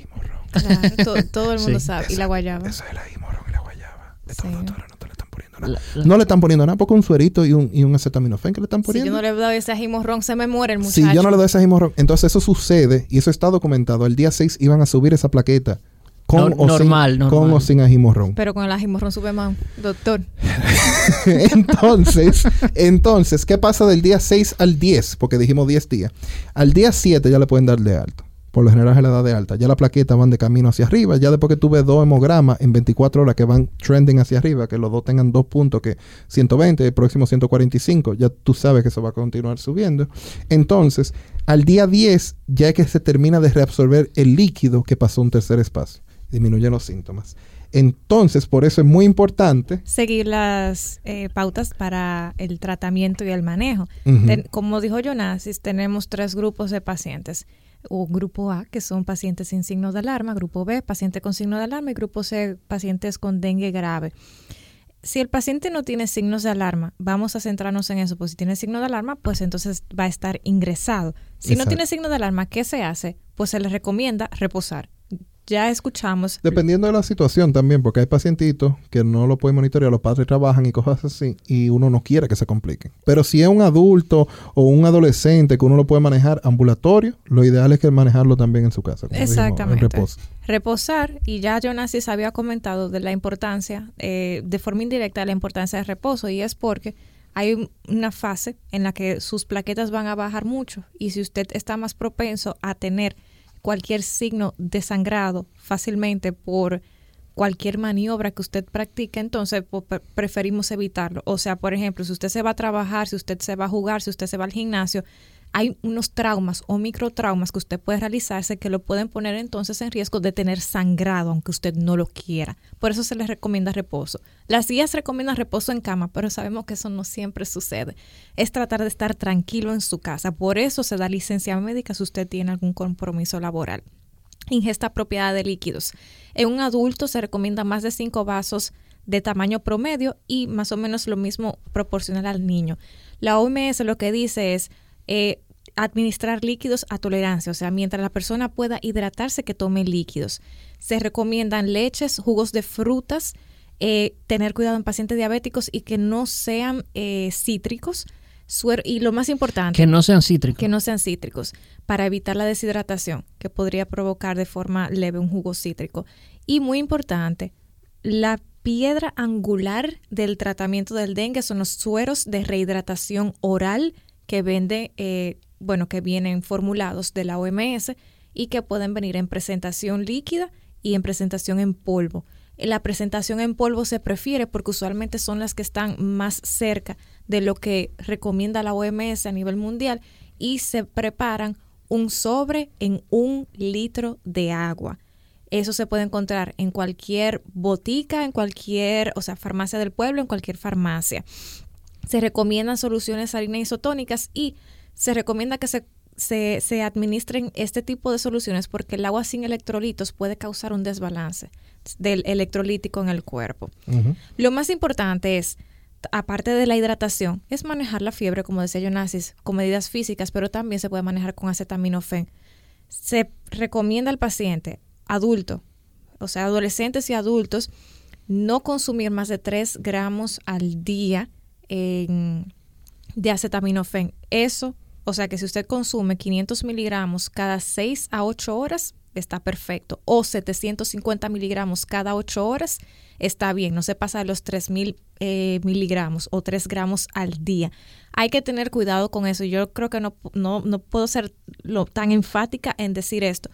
Claro, to- todo el mundo Sí. sabe. Y la guayaba. Eso es el ajimorrón y la guayaba. Estos Sí. doctores no te le están poniendo nada. La- la- No le están poniendo nada porque un suerito y un, y un acetaminofén que le están Si poniendo. yo no le doy ese ajimorrón, se me muere el muchacho. Si yo no le doy ese ajimorrón, entonces eso sucede y eso está documentado. El día 6 iban a subir esa plaqueta con, No- o, normal, sin, normal. con o sin ají morrón. Pero con el ajimorrón sube más, doctor. entonces, entonces, ¿qué pasa del día 6 al 10? Porque dijimos 10 días. Al día 7 ya le pueden dar de alta. Por lo general es la edad de alta. Ya la plaqueta van de camino hacia arriba. Ya después que tuve dos hemogramas en 24 horas que van trending hacia arriba, que los dos tengan dos puntos que 120, el próximo 145, ya tú sabes que eso va a continuar subiendo. Entonces, al día 10 ya es que se termina de reabsorber el líquido que pasó un tercer espacio. Disminuyen los síntomas. Entonces, por eso es muy importante. Seguir las eh, pautas para el tratamiento y el manejo. Ten- como dijo Jonasis, tenemos tres grupos de pacientes. Un grupo A, que son pacientes sin signos de alarma, grupo B, paciente con signo de alarma y grupo C, pacientes con dengue grave. Si el paciente no tiene signos de alarma, vamos a centrarnos en eso, pues si tiene signo de alarma, pues entonces va a estar ingresado. Si no tiene signo de alarma, ¿qué se hace? Pues se le recomienda reposar. Ya escuchamos Dependiendo de la situación también, porque hay pacientitos que no lo pueden monitorear, los padres trabajan y cosas así, y uno no quiere que se compliquen. Pero si es un adulto o un adolescente que uno lo puede manejar ambulatorio, lo ideal es que manejarlo también en su casa. dijimos, en Exactamente. reposo. Reposar, y ya Jonasis había comentado de la importancia, eh, de forma indirecta, de la importancia del reposo, y es porque hay un- una fase en la que sus plaquetas van a bajar mucho, y si usted está más propenso a tener cualquier signo de sangrado fácilmente por cualquier maniobra que usted practique, entonces pre- preferimos evitarlo. O sea, por ejemplo, si usted se va a trabajar, si usted se va a jugar, si usted se va al gimnasio, hay unos traumas o microtraumas que usted puede realizarse que lo pueden poner entonces en riesgo de tener sangrado, aunque usted no lo quiera. Por eso se les recomienda reposo. Las guías recomiendan reposo en cama, pero sabemos que eso no siempre sucede. Es tratar de estar tranquilo en su casa. Por eso se da licencia médica si usted tiene algún compromiso laboral. Ingesta apropiada de líquidos. En un adulto se recomienda más de 5 vasos de tamaño promedio y más o menos lo mismo proporcional al niño. La OMS lo que dice es eh, administrar líquidos a tolerancia, o sea, mientras la persona pueda hidratarse, que tome líquidos. Se recomiendan leches, jugos de frutas, eh, tener cuidado en pacientes diabéticos y que no sean eh, cítricos. Y lo más importante, Que no sean cítricos. que no sean cítricos para evitar la deshidratación que podría provocar de forma leve un jugo cítrico. Y muy importante, la piedra angular del tratamiento del dengue son los sueros de rehidratación oral que vende, eh, bueno, que vienen formulados de la OMS y que pueden venir en presentación líquida y en presentación en polvo. La presentación en polvo se prefiere porque usualmente son las que están más cerca de lo que recomienda la OMS a nivel mundial y se preparan un sobre en un litro de agua. Eso se puede encontrar en cualquier botica, en cualquier, o sea, farmacia del pueblo, en cualquier farmacia. Se recomiendan soluciones salinas isotónicas y se recomienda que se, se, se administren este tipo de soluciones porque el agua sin electrolitos puede causar un desbalance del electrolítico en el cuerpo. Lo más importante es, aparte de la hidratación, es manejar la fiebre, como decía Jonasis, con medidas físicas, pero también se puede manejar con acetaminofén. Se recomienda al paciente adulto, o sea, adolescentes y adultos, no consumir más de 3 gramos al día en- de acetaminofén. Eso, o sea, que si usted consume 500 miligramos cada 6 a 8 horas, está perfecto. O 750 miligramos cada 8 horas, está bien. No se pasa de los 3000 eh, miligramos o 3 gramos al día. Hay que tener cuidado con eso. Yo creo que no, no, no puedo ser lo, tan enfática en decir esto.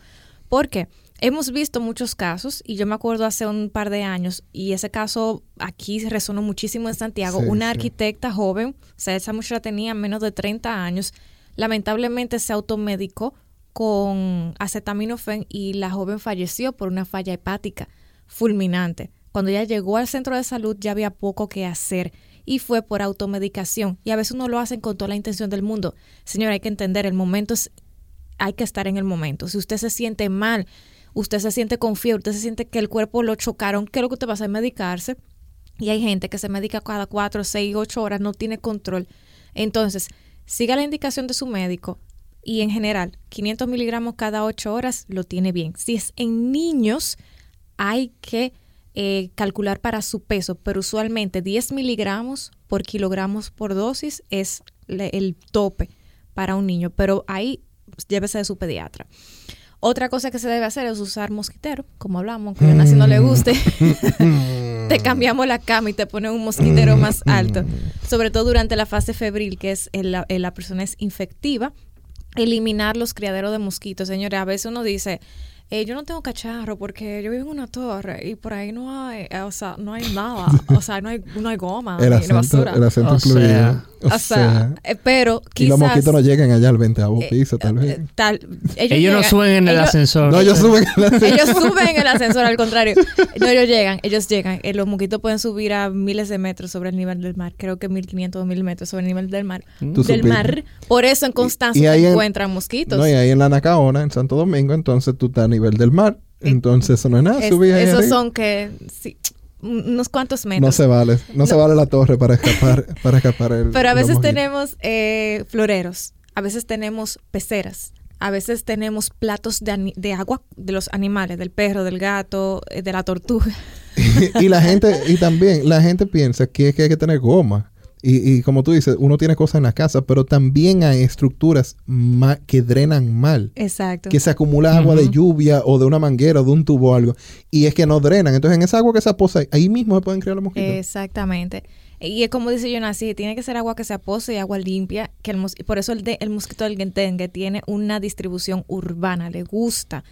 Porque hemos visto muchos casos, y yo me acuerdo hace un par de años, y ese caso aquí resonó muchísimo en Santiago, Sí, una sí. arquitecta joven, o sea, esa muchacha tenía menos de 30 años, lamentablemente se automedicó con acetaminofén y la joven falleció por una falla hepática fulminante. Cuando ella llegó al centro de salud ya había poco que hacer y fue por automedicación. Y a veces uno lo hacen con toda la intención del mundo. Señora, hay que entender, el momento es, hay que estar en el momento. Si usted se siente mal, usted se siente con fiebre, usted se siente que el cuerpo lo chocaron, ¿qué es lo que usted va a hacer? Medicarse. Y hay gente que se medica cada cuatro, seis, ocho horas, no tiene control. Entonces, siga la indicación de su médico y en general, 500 miligramos cada ocho horas lo tiene bien. Si es en niños, hay que eh, calcular para su peso, pero usualmente 10 miligramos por kilogramos por dosis es el tope para un niño, pero ahí llévese de su pediatra. Otra cosa que se debe hacer es usar mosquitero, como hablamos, que a Nancy no le guste. te cambiamos la cama y te ponen un mosquitero más alto. Sobre todo durante la fase febril, que es la, la persona es infectiva. Eliminar los criaderos de mosquitos. Señores, a veces uno dice, eh, yo no tengo cacharro porque yo vivo en una torre y por ahí no hay, eh, o sea, no hay nada. O sea, no hay, no hay goma, El acento, basura. el acento O incluido. sea, O O sea, eh, pero y quizás... los mosquitos no llegan allá al 20 eh, piso, tal vez. eh, tal- Ellos, no llegan- suben en el ellos- ascensor. no, ellos suben. a la- ellos suben en el ascensor, al contrario. No, ellos llegan, ellos llegan. Eh, los mosquitos pueden subir a miles de metros sobre el nivel del mar. Creo que 1500 o 1000 metros sobre el nivel del mar. Tú Del supiste. mar. Por eso en Constanza y ahí se en- encuentran mosquitos. No, y ahí en la Nacaona, en Santo Domingo, entonces tú estás a nivel del mar. Entonces eso no es nada. Es- ahí esos arriba. son que, sí, unos cuantos metros. No se vale. No, se vale la torre para escapar, para escapar el. Pero a veces tenemos eh, floreros, a veces tenemos peceras, a veces tenemos platos de agua de los animales, del perro, del gato, eh, de la tortuga. y la gente, y también la gente piensa que, que hay que tener goma. Y, y como tú dices, uno tiene cosas en la casa, pero también hay estructuras ma- que drenan mal. Exacto. Que se acumula agua de lluvia o de una manguera o de un tubo o algo. Y es que no drenan. Entonces, en esa agua que se aposa, ahí mismo se pueden crear los mosquitos. Exactamente. Y es como dice Jonasi, tiene que ser agua que se apose y agua limpia, que el mos- por eso el, de- el mosquito del dengue tiene una distribución urbana, le gusta,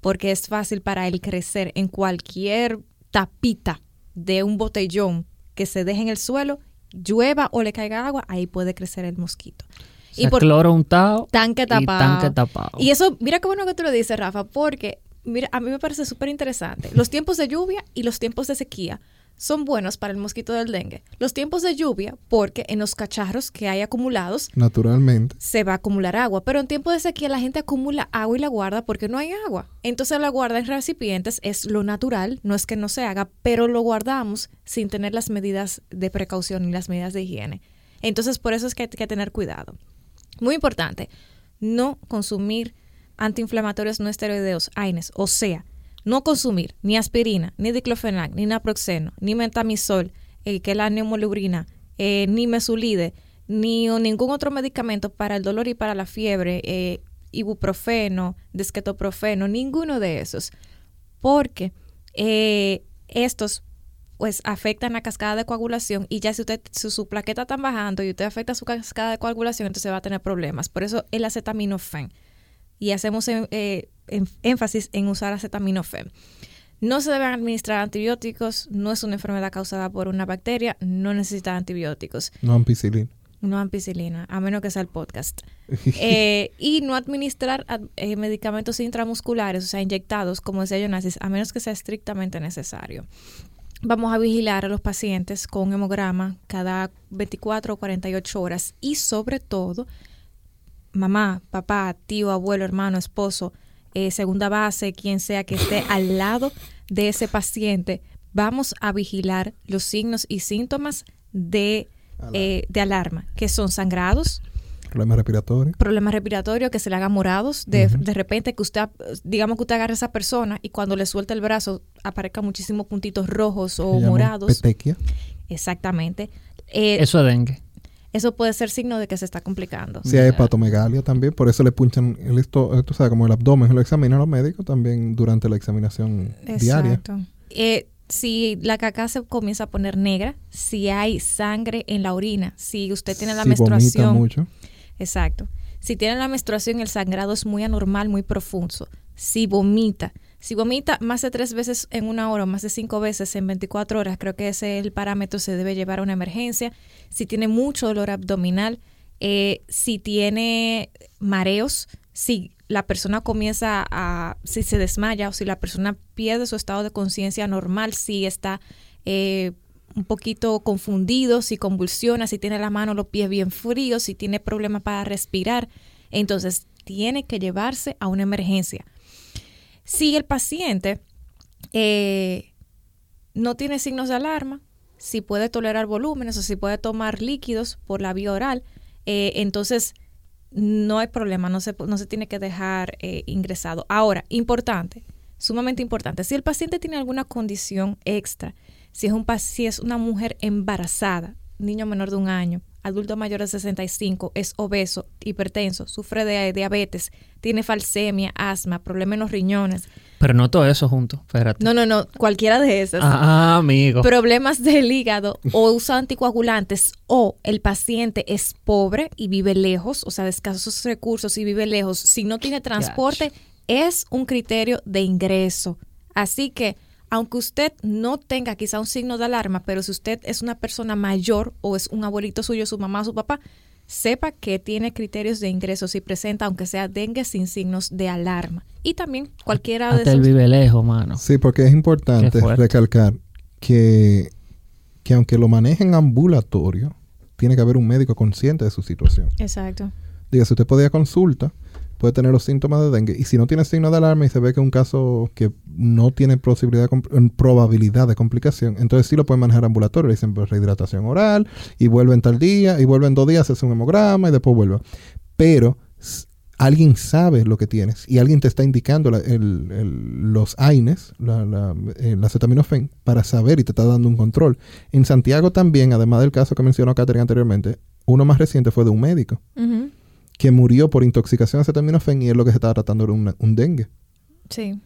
porque es fácil para él crecer en cualquier tapita de un botellón que se deje en el suelo, llueva o le caiga agua, ahí puede crecer el mosquito. O sea, cloro untado tanque y tapado. tanque tapado. Y eso, mira qué bueno que tú lo dices, Rafa, porque mira, a mí me parece súper interesante. Los tiempos de lluvia y los tiempos de sequía son buenos para el mosquito del dengue. Los tiempos de lluvia, porque en los cacharros que hay acumulados Naturalmente. se va a acumular agua, pero en tiempo de sequía la gente acumula agua y la guarda porque no hay agua. Entonces la guarda en recipientes es lo natural, no es que no se haga, pero lo guardamos sin tener las medidas de precaución y las medidas de higiene. Entonces por eso es que hay que tener cuidado. Muy importante, no consumir antiinflamatorios no esteroideos, AINES, o sea, no consumir ni aspirina, ni diclofenac, ni naproxeno, ni metamizol, eh, que es la neumolubrina, eh, ni mesulide, ni o ningún otro medicamento para el dolor y para la fiebre, eh, ibuprofeno, desquetoprofeno, ninguno de esos, porque eh, estos pues afectan la cascada de coagulación y ya si usted si su plaqueta está bajando y usted afecta su cascada de coagulación, entonces va a tener problemas. Por eso el acetaminofén. Y hacemos énfasis en usar acetaminofén. No se deben administrar antibióticos, no es una enfermedad causada por una bacteria, no necesita antibióticos, No ampicilina. no ampicilina, a menos que sea el podcast. Eh, y no administrar ad- eh, medicamentos intramusculares, o sea, inyectados, como decía Jonasis, a menos que sea estrictamente necesario. Vamos a vigilar a los pacientes con hemograma cada 24 o 48 horas y sobre todo, mamá, papá, tío, abuelo, hermano, esposo, eh, segunda base, quien sea que esté al lado de ese paciente, vamos a vigilar los signos y síntomas de, eh, de alarma, que son sangrados, Problemas respiratorios. problemas respiratorios que se le hagan morados, de, de repente que usted, digamos que usted agarre a esa persona y cuando le suelta el brazo aparezcan muchísimos puntitos rojos o morados. Petequia. Exactamente. Eh, Eso es dengue. Eso puede ser signo de que se está complicando. Si hay hepatomegalia también, por eso le punchan el esto, tú sabes, como el abdomen, lo examinan los médicos también durante la examinación diaria. Exacto. Eh, si la caca se comienza a poner negra, si hay sangre en la orina, si usted tiene la si vomita menstruación. mucho. Exacto. Si tiene la menstruación, el sangrado es muy anormal, muy profundo. Si vomita, si vomita más de tres veces en una hora o más de cinco veces en 24 horas, creo que ese es el parámetro, se debe llevar a una emergencia. Si tiene mucho dolor abdominal, eh, si tiene mareos, si la persona comienza a, si se desmaya o si la persona pierde su estado de conciencia normal, si está eh, un poquito confundido, si convulsiona, si tiene la mano o los pies bien fríos, si tiene problemas para respirar, entonces tiene que llevarse a una emergencia. Si el paciente eh, no tiene signos de alarma, si puede tolerar volúmenes o si puede tomar líquidos por la vía oral, eh, entonces no hay problema, no se, no se tiene que dejar eh, ingresado. Ahora, importante, sumamente importante, si el paciente tiene alguna condición extra, si es, un, si es una mujer embarazada, niño menor de un año, adulto mayor de 65, es obeso, hipertenso, sufre de diabetes, tiene falsemia, asma, problemas en los riñones. Pero no todo eso junto, espérate. No, no, no, cualquiera de esas. Ah, amigo. Problemas del hígado o usa anticoagulantes o el paciente es pobre y vive lejos, o sea, de escasos recursos y vive lejos. Si no tiene transporte, es un criterio de ingreso. Así que aunque usted no tenga quizá un signo de alarma, pero si usted es una persona mayor o es un abuelito suyo, su mamá, su papá, sepa que tiene criterios de ingreso si presenta, aunque sea dengue, sin signos de alarma. Y también cualquiera Hasta de esos... vive lejos, mano. Sí, porque es importante recalcar que, que aunque lo manejen ambulatorio, tiene que haber un médico consciente de su situación. Exacto. Diga, si usted puede ir a consulta, puede tener los síntomas de dengue. Y si no tiene signo de alarma y se ve que es un caso que no tiene posibilidad probabilidad de complicación, entonces sí lo pueden manejar ambulatorio. Le dicen pues, rehidratación oral y vuelven tal día y vuelven dos días, hace un hemograma y después vuelve. Pero alguien sabe lo que tienes y alguien te está indicando el- el- los AINES, la, la, eh, la acetaminofén, para saber y te está dando un control. En Santiago también, además del caso que mencionó Catherine anteriormente, uno más reciente fue de un médico. Que murió por intoxicación a acetaminofén y es lo que se estaba tratando era una- un dengue. Sí,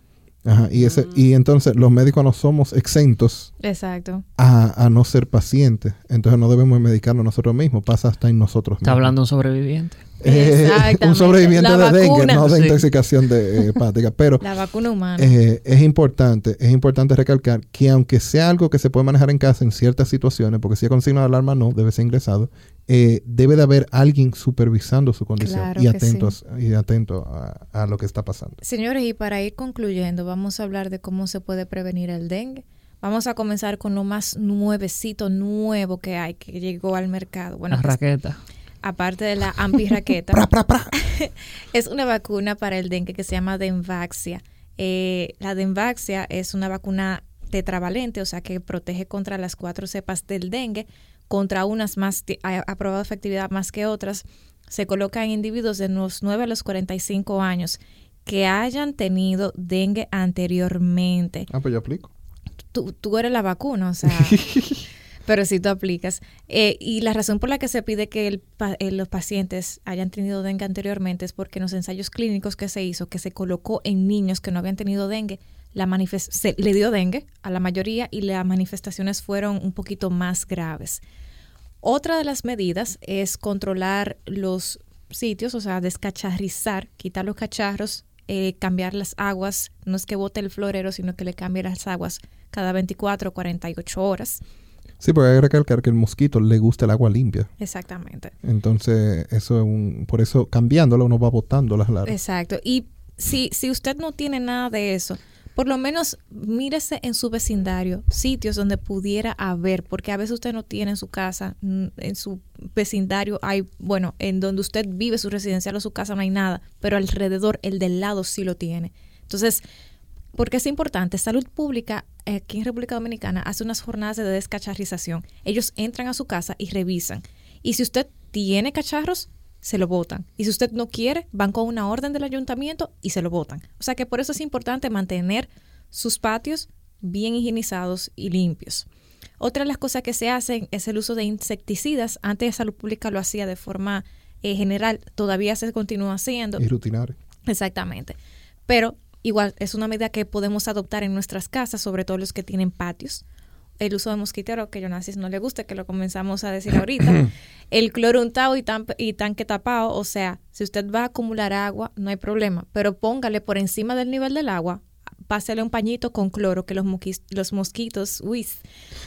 Ajá, y, ese, y entonces los médicos no somos exentos exacto. a, a no ser pacientes. Entonces no debemos medicarnos nosotros mismos. Pasa hasta en nosotros Está mismos. hablando un sobreviviente. Eh, Exactamente. un sobreviviente La de dengue, no de Sí. intoxicación de, eh, hepática. Pero La vacuna humana. eh, es importante, es importante recalcar que aunque sea algo que se puede manejar en casa en ciertas situaciones, porque si es con signo de alarma no, debe ser ingresado, eh, debe de haber alguien supervisando su condición Claro y atentos y atento a, a lo que está pasando. Señores, y para ir concluyendo, vamos a hablar de cómo se puede prevenir el dengue. Vamos a comenzar con lo más nuevecito, nuevo que hay, que llegó al mercado. Bueno, la pues, raqueta. aparte de la ampirraqueta, Pra, pra, pra. es una vacuna para el dengue que se llama Denvaxia. Eh, la Denvaxia es una vacuna tetravalente, o sea que protege contra las cuatro cepas del dengue, contra unas más, ha probado efectividad más que otras. Se coloca en individuos de los 9 a los 45 años que hayan tenido dengue anteriormente. Ah, pues yo aplico. Tú, tú eres la vacuna, o sea, pero si tú aplicas. Eh, y la razón por la que se pide que el eh, los pacientes hayan tenido dengue anteriormente es porque en los ensayos clínicos que se hizo, que se colocó en niños que no habían tenido dengue, la se le dio dengue a la mayoría y las manifestaciones fueron un poquito más graves. Otra de las medidas es controlar los sitios, o sea, descacharrizar, quitar los cacharros, eh, cambiar las aguas, no es que bote el florero, sino que le cambie las aguas cada 24 o 48 horas. Sí, porque hay que recalcar que el mosquito le gusta el agua limpia. Exactamente. Entonces, eso es un... Por eso, cambiándolo, uno va botando las larvas. Exacto. Y si, si usted no tiene nada de eso, por lo menos mírese en su vecindario, sitios donde pudiera haber, porque a veces usted no tiene en su casa, mm, en su vecindario hay, bueno, en donde usted vive, su residencial o su casa no hay nada, pero alrededor, el del lado sí lo tiene. Entonces, porque es importante, Salud Pública eh, aquí en República Dominicana hace unas jornadas de descacharrización. Ellos entran a su casa y revisan. Y si usted tiene cacharros, se lo botan. Y si usted no quiere, van con una orden del ayuntamiento y se lo botan. O sea que por eso es importante mantener sus patios bien higienizados y limpios. Otra de las cosas que se hacen es el uso de insecticidas. Antes Salud Pública lo hacía de forma eh, general, todavía se continúa haciendo. Y rutinario. Exactamente. Pero igual es una medida que podemos adoptar en nuestras casas, sobre todo los que tienen patios. El uso de mosquitero, que Jonasis no le gusta, que lo comenzamos a decir ahorita. el cloro untado y, tan- y tanque tapado. O sea, si usted va a acumular agua, no hay problema. Pero póngale por encima del nivel del agua, pásele un pañito con cloro, que los, los mosquitos, uy,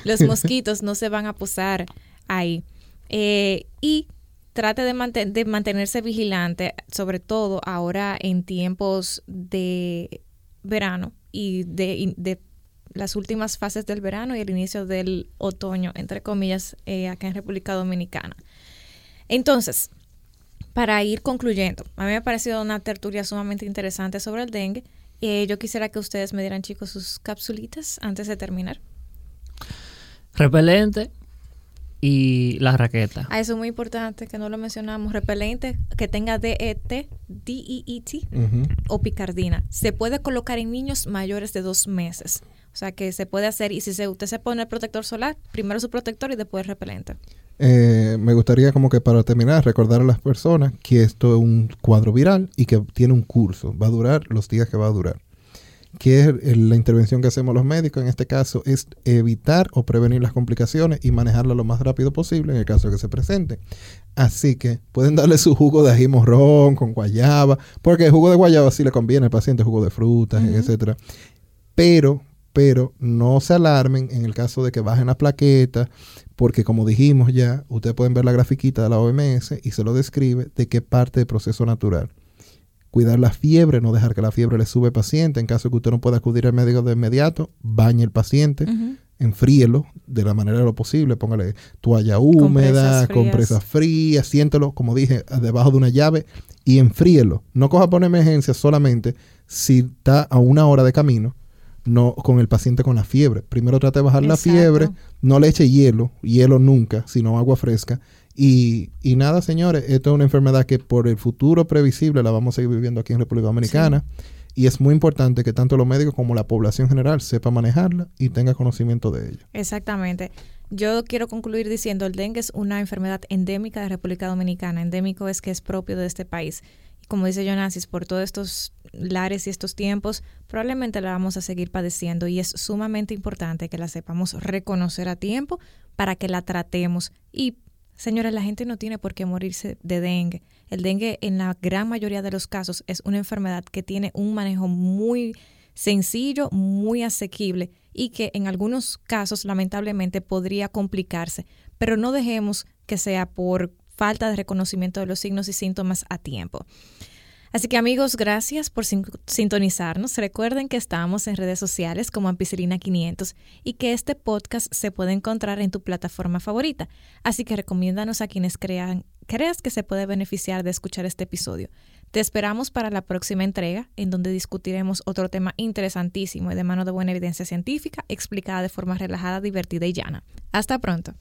los mosquitos no se van a posar ahí. Eh, y trate de, de mantenerse vigilante, sobre todo ahora en tiempos de verano y de, y de las últimas fases del verano y el inicio del otoño, entre comillas, eh, acá en República Dominicana. Entonces, para ir concluyendo, a mí me ha parecido una tertulia sumamente interesante sobre el dengue. Eh, yo quisiera que ustedes me dieran, chicos, sus capsulitas antes de terminar. Repelente y la raqueta. Ah, eso es muy importante que no lo mencionamos. Repelente que tenga E DET, D-E-E-T Ujú. o picardina. Se puede colocar en niños mayores de dos meses. O sea que se puede hacer y si se, usted se pone el protector solar, primero su protector y después el repelente. eh, me gustaría como que para terminar recordar a las personas que esto es un cuadro viral y que tiene un curso, va a durar los días que va a durar. Que es la intervención que hacemos los médicos en este caso es evitar o prevenir las complicaciones y manejarlas lo más rápido posible en el caso de que se presente. Así que pueden darle su jugo de ají morrón con guayaba, porque el jugo de guayaba sí le conviene al paciente, jugo de frutas, etcétera. Pero pero no se alarmen en el caso de que bajen la plaqueta, porque como dijimos ya, ustedes pueden ver la grafiquita de la OMS y se lo describe de qué parte del proceso natural. Cuidar la fiebre, no dejar que la fiebre le sube al paciente. En caso de que usted no pueda acudir al médico de inmediato, bañe el paciente, enfríelo de la manera de lo posible. Póngale toalla húmeda, compresas frías, siéntelo, como dije, debajo de una llave y enfríelo. No coja por emergencia solamente si está a una hora de camino no con el paciente con la fiebre. Primero trate de bajar la fiebre, no le eche hielo, hielo nunca, sino agua fresca. Y, y, nada, señores, esto es una enfermedad que por el futuro previsible la vamos a seguir viviendo aquí en República Dominicana. Y es muy importante que tanto los médicos como la población general sepa manejarla y tenga conocimiento de ello. Exactamente. Yo quiero concluir diciendo, el dengue es una enfermedad endémica de República Dominicana. Endémico es que es propio de este país como dice Jonasis, por todos estos lares y estos tiempos, probablemente la vamos a seguir padeciendo y es sumamente importante que la sepamos reconocer a tiempo para que la tratemos. Y, señores, la gente no tiene por qué morirse de dengue. El dengue en la gran mayoría de los casos es una enfermedad que tiene un manejo muy sencillo, muy asequible y que en algunos casos lamentablemente podría complicarse, pero no dejemos que sea por falta de reconocimiento de los signos y síntomas a tiempo. Así que amigos, gracias por sintonizarnos. Recuerden que estamos en redes sociales como Ampicilina 500 y que este podcast se puede encontrar en tu plataforma favorita. Así que recomiéndanos a quienes crean, creas que se puede beneficiar de escuchar este episodio. Te esperamos para la próxima entrega en donde discutiremos otro tema interesantísimo y de mano de buena evidencia científica explicada de forma relajada, divertida y llana. Hasta pronto.